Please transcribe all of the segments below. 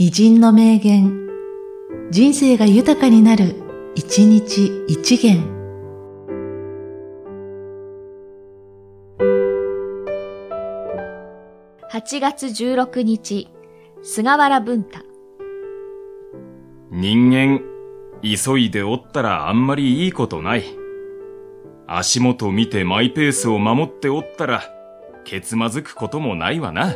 偉人の名言、人生が豊かになる、一日一元。8月16日、菅原文太。人間、急いでおったらあんまりいいことない。足元見てマイペースを守っておったら、けつまずくこともないわな。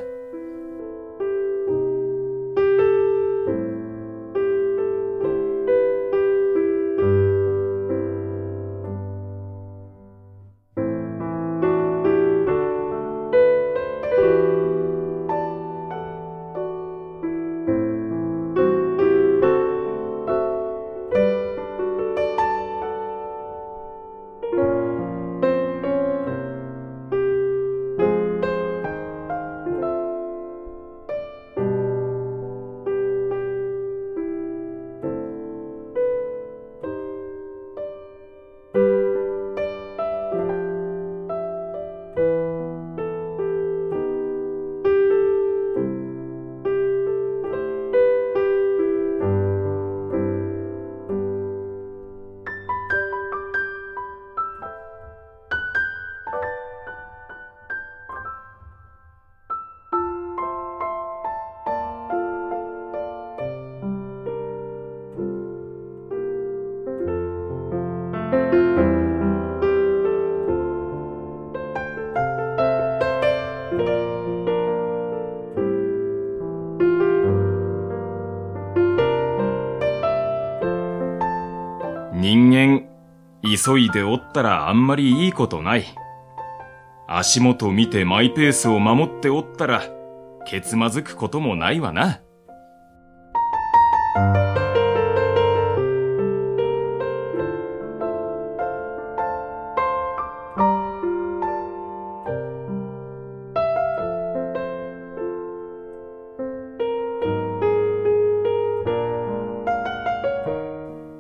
人間、急いでおったらあんまりいいことない。足元見てマイペースを守っておったら、けつまずくこともないわな。